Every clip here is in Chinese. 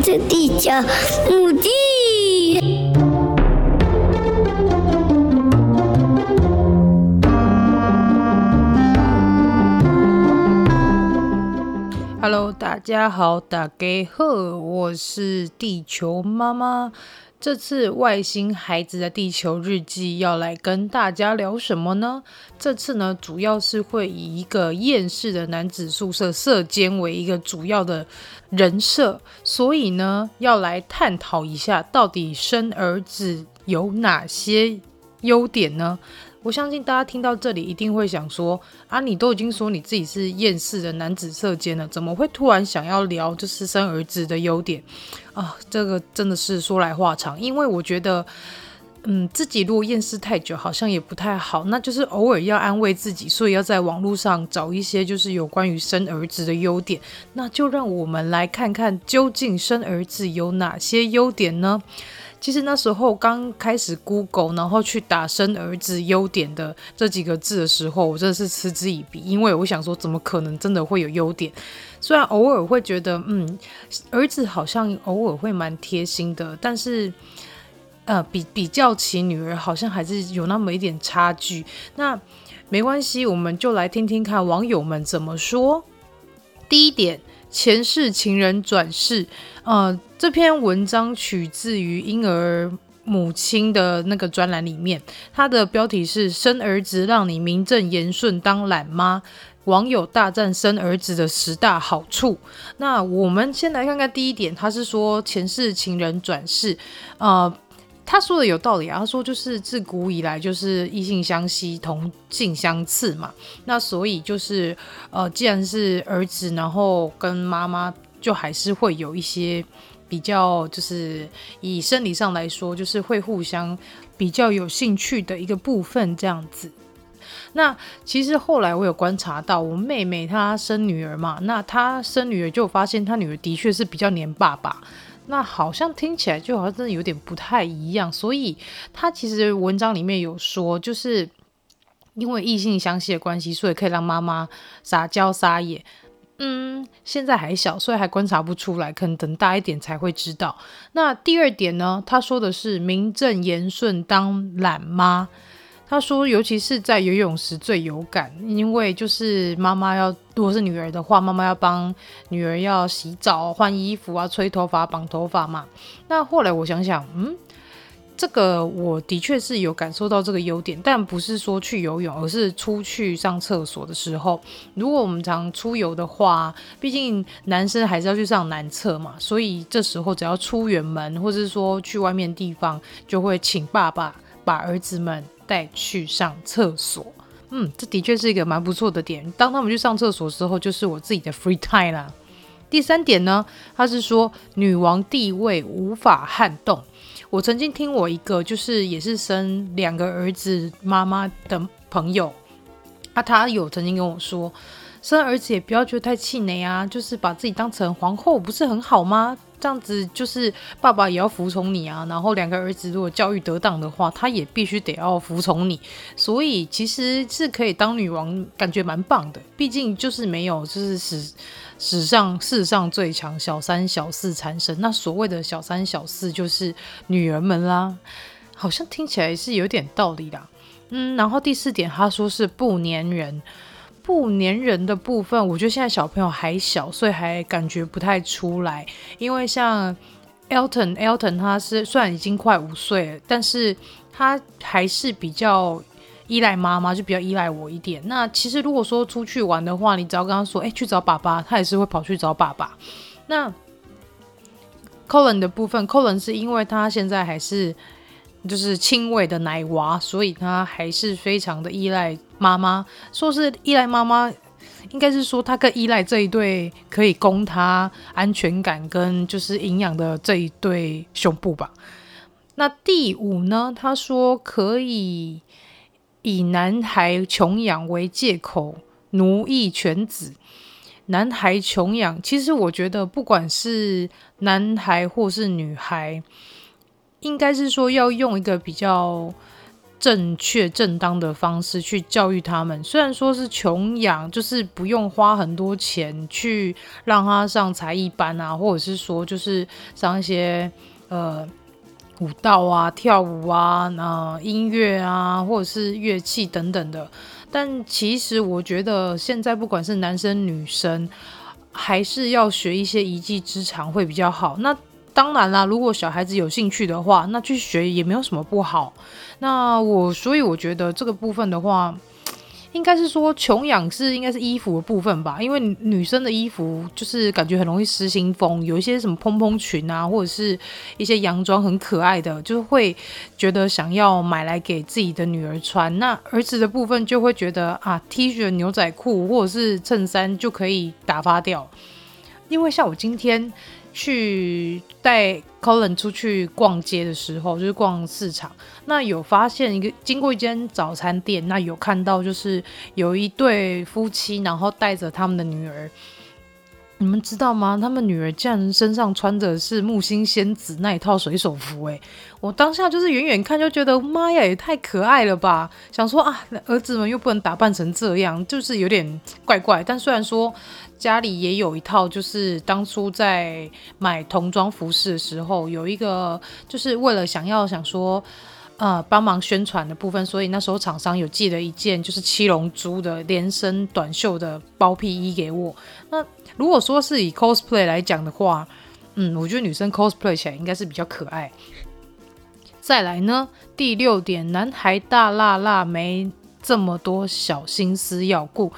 子的地球母地。Hello，大家好，大家好，我是地球妈妈。这次外星孩子的地球日记要来跟大家聊什么呢？这次呢，主要是会以一个厌世的男子宿舍舍监为一个主要的人设，所以呢，要来探讨一下，到底生儿子有哪些优点呢？我相信大家听到这里一定会想说：啊，你都已经说你自己是厌世的男子色奸了，怎么会突然想要聊就是生儿子的优点啊？这个真的是说来话长，因为我觉得，嗯，自己如果厌世太久，好像也不太好。那就是偶尔要安慰自己，所以要在网络上找一些就是有关于生儿子的优点。那就让我们来看看，究竟生儿子有哪些优点呢？其实那时候刚开始 Google，然后去打“生儿子优点”的这几个字的时候，我真的是嗤之以鼻，因为我想说，怎么可能真的会有优点？虽然偶尔会觉得，嗯，儿子好像偶尔会蛮贴心的，但是，呃，比比较起女儿，好像还是有那么一点差距。那没关系，我们就来听听看网友们怎么说。第一点。前世情人转世，呃，这篇文章取自于婴儿母亲的那个专栏里面，它的标题是“生儿子让你名正言顺当懒妈”，网友大赞生儿子的十大好处。那我们先来看看第一点，他是说前世情人转世，呃。他说的有道理啊，他说就是自古以来就是异性相吸，同性相斥嘛。那所以就是呃，既然是儿子，然后跟妈妈就还是会有一些比较，就是以生理上来说，就是会互相比较有兴趣的一个部分这样子。那其实后来我有观察到，我妹妹她生女儿嘛，那她生女儿就发现她女儿的确是比较黏爸爸。那好像听起来就好像真的有点不太一样，所以他其实文章里面有说，就是因为异性相吸的关系，所以可以让妈妈撒娇撒野。嗯，现在还小，所以还观察不出来，可能等大一点才会知道。那第二点呢，他说的是名正言顺当懒妈。他说，尤其是在游泳时最有感，因为就是妈妈要，如果是女儿的话，妈妈要帮女儿要洗澡、换衣服啊、吹头发、绑头发嘛。那后来我想想，嗯，这个我的确是有感受到这个优点，但不是说去游泳，而是出去上厕所的时候，如果我们常出游的话，毕竟男生还是要去上男厕嘛，所以这时候只要出远门，或是说去外面地方，就会请爸爸把儿子们。带去上厕所，嗯，这的确是一个蛮不错的点。当他们去上厕所的时候，就是我自己的 free time 啦。第三点呢，他是说女王地位无法撼动。我曾经听我一个就是也是生两个儿子妈妈的朋友，啊，他有曾经跟我说，生儿子也不要觉得太气馁啊，就是把自己当成皇后，不是很好吗？这样子就是爸爸也要服从你啊，然后两个儿子如果教育得当的话，他也必须得要服从你。所以其实是可以当女王，感觉蛮棒的。毕竟就是没有就是史史上世上最强小三小四缠身。那所谓的小三小四就是女儿们啦，好像听起来是有点道理的。嗯，然后第四点他说是不粘人。不粘人的部分，我觉得现在小朋友还小，所以还感觉不太出来。因为像 Elton，Elton 他是虽然已经快五岁了，但是他还是比较依赖妈妈，就比较依赖我一点。那其实如果说出去玩的话，你只要跟他说，哎，去找爸爸，他也是会跑去找爸爸。那 Colin 的部分，Colin 是因为他现在还是。就是亲喂的奶娃，所以他还是非常的依赖妈妈。说是依赖妈妈，应该是说他更依赖这一对可以供他安全感跟就是营养的这一对胸部吧。那第五呢？他说可以以男孩穷养为借口奴役犬子。男孩穷养，其实我觉得不管是男孩或是女孩。应该是说要用一个比较正确正当的方式去教育他们。虽然说是穷养，就是不用花很多钱去让他上才艺班啊，或者是说就是上一些呃舞蹈啊、跳舞啊、呃音乐啊，或者是乐器等等的。但其实我觉得现在不管是男生女生，还是要学一些一技之长会比较好。那当然啦，如果小孩子有兴趣的话，那去学也没有什么不好。那我所以我觉得这个部分的话，应该是说穷养是应该是衣服的部分吧，因为女生的衣服就是感觉很容易失心疯，有一些什么蓬蓬裙啊，或者是一些洋装很可爱的，就会觉得想要买来给自己的女儿穿。那儿子的部分就会觉得啊，T 恤、牛仔裤或者是衬衫就可以打发掉，因为像我今天。去带 Colin 出去逛街的时候，就是逛市场，那有发现一个经过一间早餐店，那有看到就是有一对夫妻，然后带着他们的女儿。你们知道吗？他们女儿竟然身上穿的是木星仙子那一套水手服，诶，我当下就是远远看就觉得妈呀，也太可爱了吧！想说啊，儿子们又不能打扮成这样，就是有点怪怪。但虽然说家里也有一套，就是当初在买童装服饰的时候，有一个就是为了想要想说。呃，帮忙宣传的部分，所以那时候厂商有寄了一件就是七龙珠的连身短袖的包屁衣给我。那如果说是以 cosplay 来讲的话，嗯，我觉得女生 cosplay 起来应该是比较可爱。再来呢，第六点，男孩大辣辣，没这么多小心思要顾。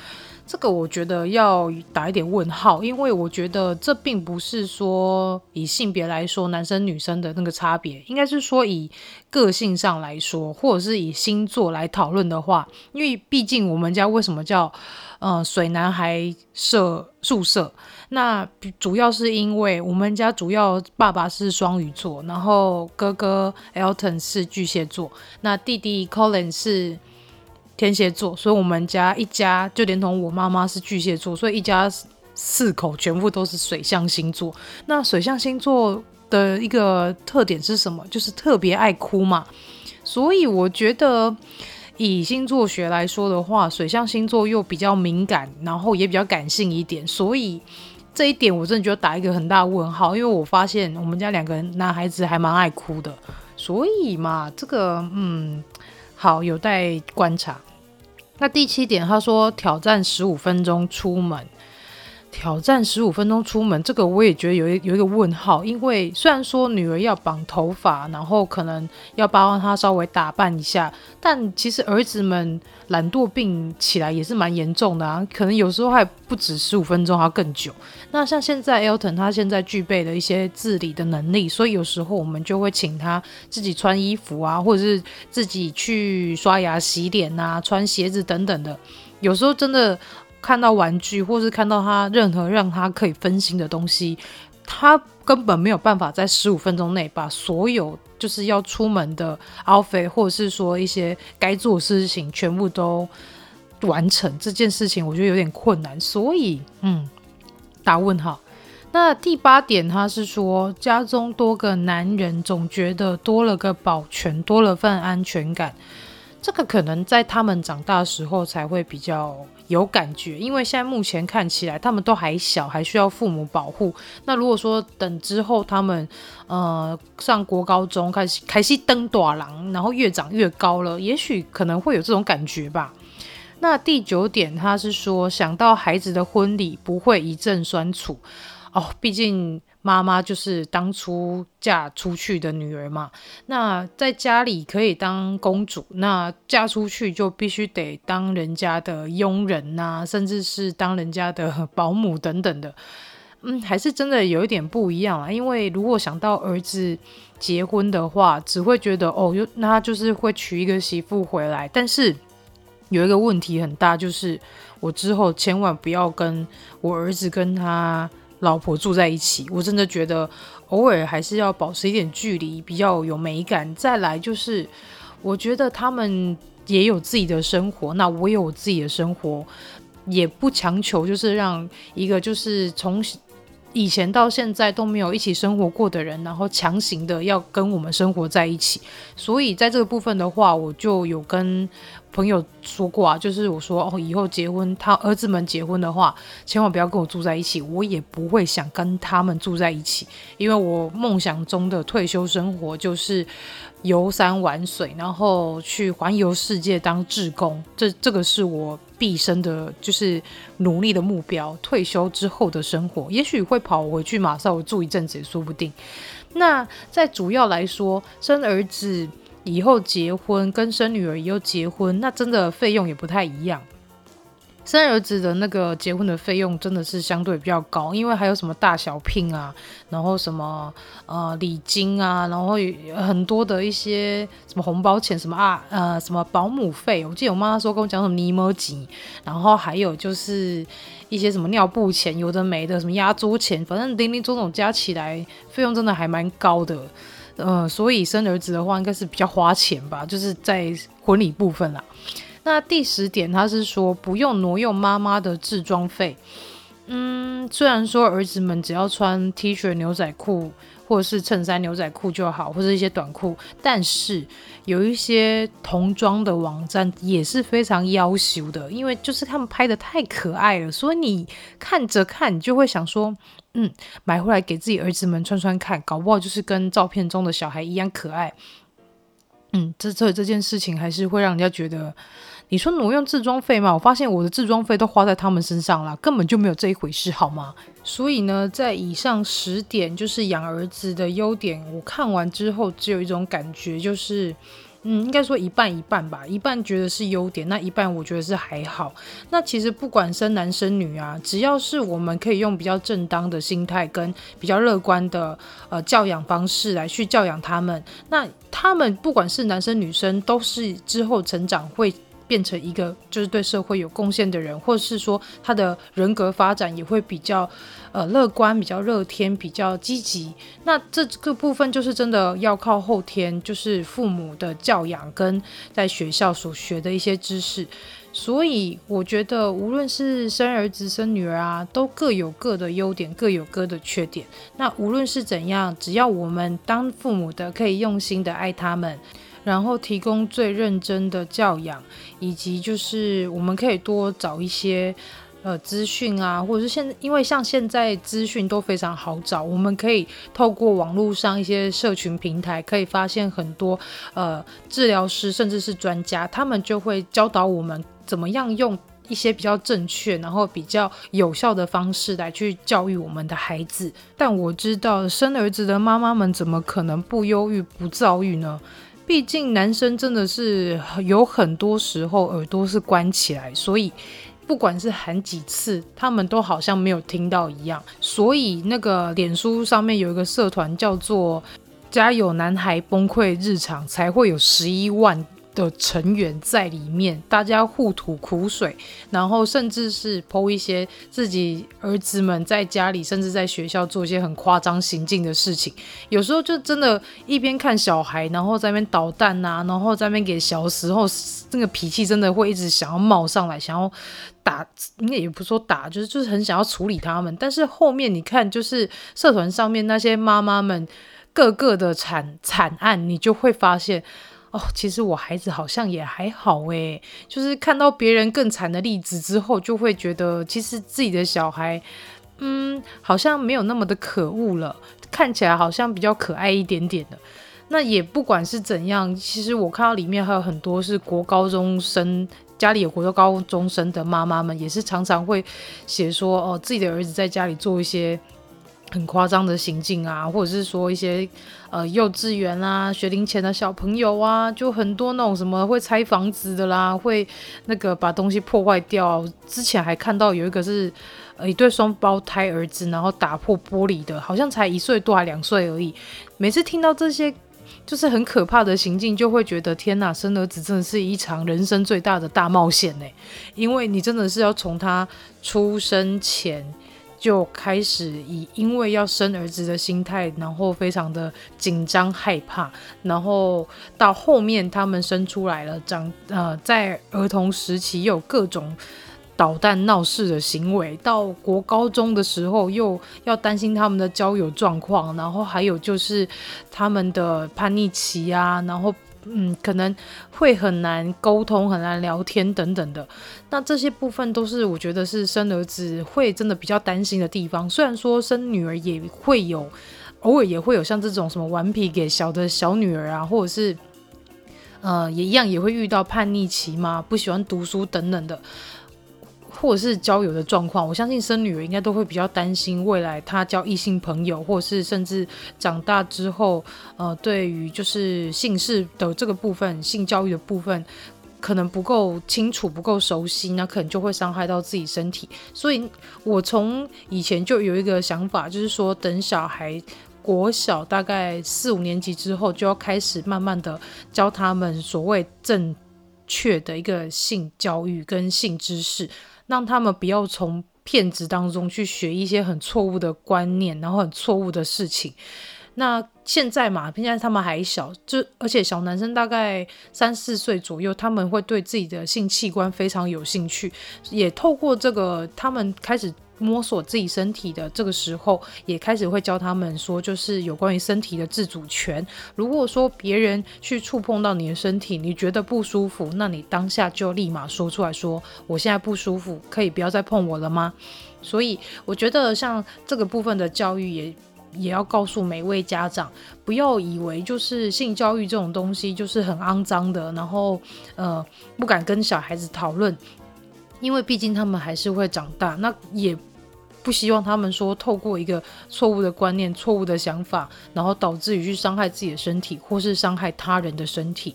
这个我觉得要打一点问号，因为我觉得这并不是说以性别来说男生女生的那个差别，应该是说以个性上来说，或者是以星座来讨论的话，因为毕竟我们家为什么叫呃水男孩舍宿舍？那主要是因为我们家主要爸爸是双鱼座，然后哥哥 Elton 是巨蟹座，那弟弟 Colin 是。天蝎座，所以我们家一家就连同我妈妈是巨蟹座，所以一家四口全部都是水象星座。那水象星座的一个特点是什么？就是特别爱哭嘛。所以我觉得以星座学来说的话，水象星座又比较敏感，然后也比较感性一点。所以这一点我真的觉得打一个很大问号，因为我发现我们家两个男孩子还蛮爱哭的。所以嘛，这个嗯。好，有待观察。那第七点，他说挑战十五分钟出门。挑战十五分钟出门，这个我也觉得有一有一个问号，因为虽然说女儿要绑头发，然后可能要帮她稍微打扮一下，但其实儿子们懒惰病起来也是蛮严重的啊，可能有时候还不止十五分钟，还要更久。那像现在 Elton 他现在具备了一些自理的能力，所以有时候我们就会请他自己穿衣服啊，或者是自己去刷牙、洗脸啊、穿鞋子等等的，有时候真的。看到玩具，或是看到他任何让他可以分心的东西，他根本没有办法在十五分钟内把所有就是要出门的 outfit，或者是说一些该做的事情全部都完成。这件事情我觉得有点困难，所以嗯，打问号。那第八点，他是说家中多个男人，总觉得多了个保全，多了份安全感。这个可能在他们长大时候才会比较有感觉，因为现在目前看起来他们都还小，还需要父母保护。那如果说等之后他们呃上国高中开始开始登大人，然后越长越高了，也许可能会有这种感觉吧。那第九点，他是说想到孩子的婚礼不会一阵酸楚哦，毕竟。妈妈就是当初嫁出去的女儿嘛，那在家里可以当公主，那嫁出去就必须得当人家的佣人呐、啊，甚至是当人家的保姆等等的。嗯，还是真的有一点不一样啊。因为如果想到儿子结婚的话，只会觉得哦，那他就是会娶一个媳妇回来。但是有一个问题很大，就是我之后千万不要跟我儿子跟他。老婆住在一起，我真的觉得偶尔还是要保持一点距离，比较有美感。再来就是，我觉得他们也有自己的生活，那我有我自己的生活，也不强求，就是让一个就是从以前到现在都没有一起生活过的人，然后强行的要跟我们生活在一起。所以在这个部分的话，我就有跟朋友说过啊，就是我说哦，以后结婚，他儿子们结婚的话，千万不要跟我住在一起，我也不会想跟他们住在一起，因为我梦想中的退休生活就是游山玩水，然后去环游世界当志工，这这个是我毕生的，就是努力的目标。退休之后的生活，也许会跑回去马绍尔住一阵子也说不定。那在主要来说，生儿子。以后结婚跟生女儿以后结婚，那真的费用也不太一样。生儿子的那个结婚的费用真的是相对比较高，因为还有什么大小聘啊，然后什么呃礼金啊，然后很多的一些什么红包钱，什么啊呃什么保姆费。我记得我妈妈说跟我讲什么尼摩吉，然后还有就是一些什么尿布钱，有的没的，什么压桌钱，反正零零总总加起来费用真的还蛮高的。呃，所以生儿子的话，应该是比较花钱吧，就是在婚礼部分啦。那第十点，他是说不用挪用妈妈的制装费。嗯，虽然说儿子们只要穿 T 恤、牛仔裤，或者是衬衫、牛仔裤就好，或者一些短裤，但是有一些童装的网站也是非常要求的，因为就是他们拍得太可爱了，所以你看着看，你就会想说。嗯，买回来给自己儿子们穿穿看，搞不好就是跟照片中的小孩一样可爱。嗯，这这这件事情还是会让人家觉得，你说挪用自装费吗？我发现我的自装费都花在他们身上了，根本就没有这一回事，好吗？所以呢，在以上十点就是养儿子的优点，我看完之后只有一种感觉，就是。嗯，应该说一半一半吧，一半觉得是优点，那一半我觉得是还好。那其实不管生男生女啊，只要是我们可以用比较正当的心态跟比较乐观的呃教养方式来去教养他们，那他们不管是男生女生，都是之后成长会。变成一个就是对社会有贡献的人，或者是说他的人格发展也会比较呃乐观、比较乐天、比较积极。那这个部分就是真的要靠后天，就是父母的教养跟在学校所学的一些知识。所以我觉得，无论是生儿子、生女儿啊，都各有各的优点，各有各的缺点。那无论是怎样，只要我们当父母的可以用心的爱他们。然后提供最认真的教养，以及就是我们可以多找一些呃资讯啊，或者是现因为像现在资讯都非常好找，我们可以透过网络上一些社群平台，可以发现很多呃治疗师甚至是专家，他们就会教导我们怎么样用一些比较正确，然后比较有效的方式来去教育我们的孩子。但我知道生儿子的妈妈们怎么可能不忧郁不躁郁呢？毕竟男生真的是有很多时候耳朵是关起来，所以不管是喊几次，他们都好像没有听到一样。所以那个脸书上面有一个社团叫做“家有男孩崩溃日常”，才会有十一万。的成员在里面，大家互吐苦水，然后甚至是剖一些自己儿子们在家里，甚至在学校做一些很夸张行径的事情。有时候就真的，一边看小孩，然后在那边捣蛋呐、啊，然后在那边给小时候那个脾气真的会一直想要冒上来，想要打，应该也不说打，就是就是很想要处理他们。但是后面你看，就是社团上面那些妈妈们各个的惨惨案，你就会发现。哦，其实我孩子好像也还好诶，就是看到别人更惨的例子之后，就会觉得其实自己的小孩，嗯，好像没有那么的可恶了，看起来好像比较可爱一点点的。那也不管是怎样，其实我看到里面还有很多是国高中生，家里有国高中生的妈妈们，也是常常会写说，哦，自己的儿子在家里做一些。很夸张的行径啊，或者是说一些呃幼稚园啊学龄前的小朋友啊，就很多那种什么会拆房子的啦，会那个把东西破坏掉。之前还看到有一个是呃一对双胞胎儿子，然后打破玻璃的，好像才一岁多还两岁而已。每次听到这些就是很可怕的行径，就会觉得天哪，生儿子真的是一场人生最大的大冒险呢，因为你真的是要从他出生前。就开始以因为要生儿子的心态，然后非常的紧张害怕，然后到后面他们生出来了，长呃在儿童时期有各种捣蛋闹事的行为，到国高中的时候又要担心他们的交友状况，然后还有就是他们的叛逆期啊，然后嗯，可能会很难沟通、很难聊天等等的。那这些部分都是我觉得是生儿子会真的比较担心的地方。虽然说生女儿也会有，偶尔也会有像这种什么顽皮给小的小女儿啊，或者是呃也一样也会遇到叛逆期嘛，不喜欢读书等等的。或者是交友的状况，我相信生女儿应该都会比较担心未来她交异性朋友，或是甚至长大之后，呃，对于就是性事的这个部分、性教育的部分，可能不够清楚、不够熟悉，那可能就会伤害到自己身体。所以我从以前就有一个想法，就是说等小孩国小大概四五年级之后，就要开始慢慢的教他们所谓正确的一个性教育跟性知识。让他们不要从骗子当中去学一些很错误的观念，然后很错误的事情。那现在嘛，现在他们还小，就而且小男生大概三四岁左右，他们会对自己的性器官非常有兴趣，也透过这个，他们开始。摸索自己身体的这个时候，也开始会教他们说，就是有关于身体的自主权。如果说别人去触碰到你的身体，你觉得不舒服，那你当下就立马说出来说：“我现在不舒服，可以不要再碰我了吗？”所以我觉得像这个部分的教育也，也要告诉每位家长，不要以为就是性教育这种东西就是很肮脏的，然后呃不敢跟小孩子讨论。因为毕竟他们还是会长大，那也不希望他们说透过一个错误的观念、错误的想法，然后导致于去伤害自己的身体，或是伤害他人的身体。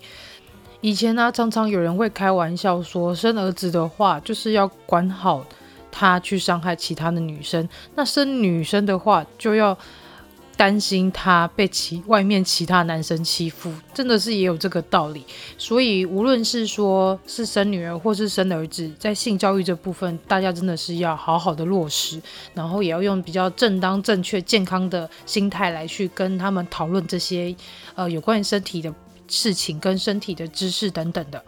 以前呢、常常有人会开玩笑说，生儿子的话就是要管好他去伤害其他的女生，那生女生的话就要。担心他被其外面其他男生欺负，真的是也有这个道理。所以无论是说是生女儿或是生儿子，在性教育这部分，大家真的是要好好的落实，然后也要用比较正当、正确、健康的心态来去跟他们讨论这些呃有关于身体的事情跟身体的知识等等的。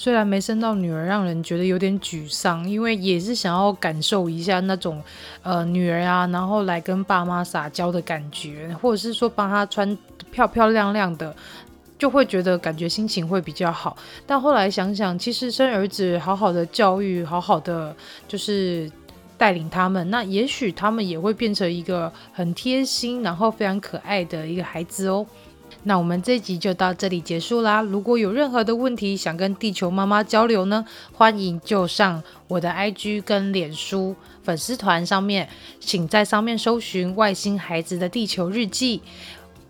虽然没生到女儿，让人觉得有点沮丧，因为也是想要感受一下那种，呃，女儿啊，然后来跟爸妈撒娇的感觉，或者是说帮她穿漂漂亮亮的，就会觉得感觉心情会比较好。但后来想想，其实生儿子好好的教育，好好的就是带领他们，那也许他们也会变成一个很贴心，然后非常可爱的一个孩子哦。那我们这集就到这里结束啦。如果有任何的问题想跟地球妈妈交流呢，欢迎就上我的 IG 跟脸书粉丝团上面，请在上面搜寻“外星孩子的地球日记”，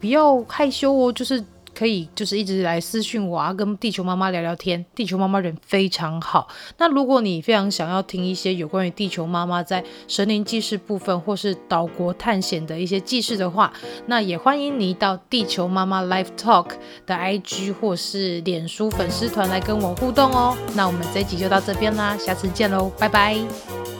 不要害羞哦，就是。可以就是一直来私讯我啊，跟地球妈妈聊聊天。地球妈妈人非常好。那如果你非常想要听一些有关于地球妈妈在神灵记事部分，或是岛国探险的一些记事的话，那也欢迎你到地球妈妈 Live Talk 的 IG 或是脸书粉丝团来跟我互动哦。那我们这一集就到这边啦，下次见喽，拜拜。